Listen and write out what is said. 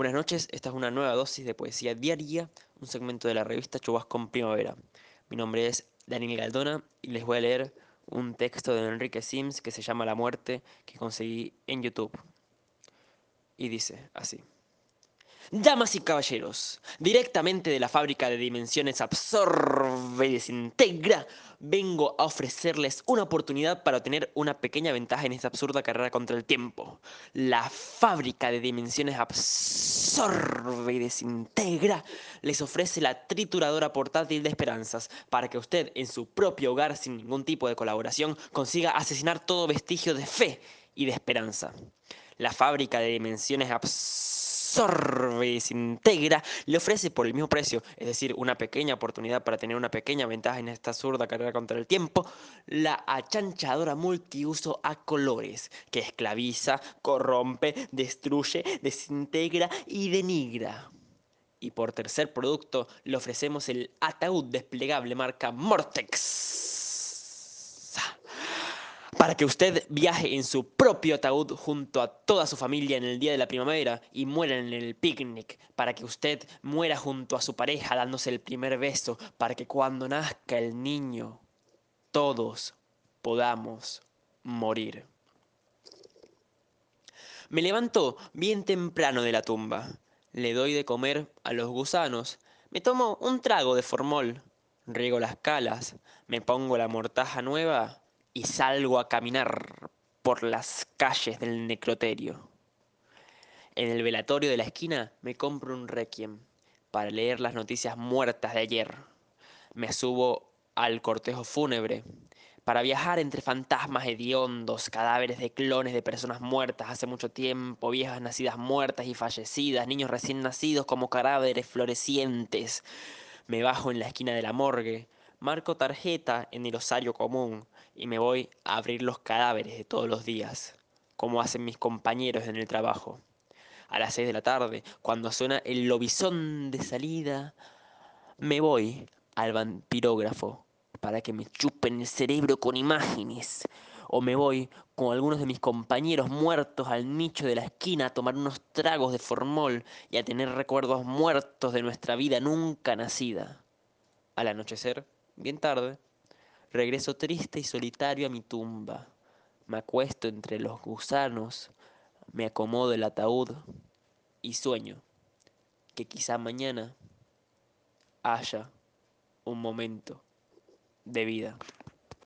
Buenas noches, esta es una nueva dosis de poesía diaria, un segmento de la revista Chubasco en Primavera. Mi nombre es Daniel Galdona y les voy a leer un texto de Enrique Sims que se llama La muerte que conseguí en YouTube. Y dice así. Damas y caballeros, directamente de la fábrica de dimensiones absorbe y desintegra, vengo a ofrecerles una oportunidad para obtener una pequeña ventaja en esta absurda carrera contra el tiempo. La fábrica de dimensiones absorbe y desintegra les ofrece la trituradora portátil de esperanzas para que usted en su propio hogar sin ningún tipo de colaboración consiga asesinar todo vestigio de fe y de esperanza. La fábrica de dimensiones absorbe absorbe y se integra, le ofrece por el mismo precio, es decir, una pequeña oportunidad para tener una pequeña ventaja en esta absurda carrera contra el tiempo, la achanchadora multiuso a colores, que esclaviza, corrompe, destruye, desintegra y denigra. Y por tercer producto le ofrecemos el ataúd desplegable marca Mortex para que usted viaje en su propio ataúd junto a toda su familia en el día de la primavera y muera en el picnic, para que usted muera junto a su pareja dándose el primer beso, para que cuando nazca el niño todos podamos morir. Me levanto bien temprano de la tumba, le doy de comer a los gusanos, me tomo un trago de formol, riego las calas, me pongo la mortaja nueva y salgo a caminar por las calles del necroterio. En el velatorio de la esquina me compro un requiem para leer las noticias muertas de ayer. Me subo al cortejo fúnebre para viajar entre fantasmas hediondos, cadáveres de clones de personas muertas hace mucho tiempo, viejas nacidas muertas y fallecidas, niños recién nacidos como cadáveres florecientes. Me bajo en la esquina de la morgue, marco tarjeta en el osario común y me voy a abrir los cadáveres de todos los días, como hacen mis compañeros en el trabajo. A las seis de la tarde, cuando suena el lobizón de salida, me voy al vampirógrafo para que me chupen el cerebro con imágenes. O me voy con algunos de mis compañeros muertos al nicho de la esquina a tomar unos tragos de formol y a tener recuerdos muertos de nuestra vida nunca nacida. Al anochecer, bien tarde, regreso triste y solitario a mi tumba. Me acuesto entre los gusanos, me acomodo el ataúd y sueño que quizá mañana haya un momento de vida.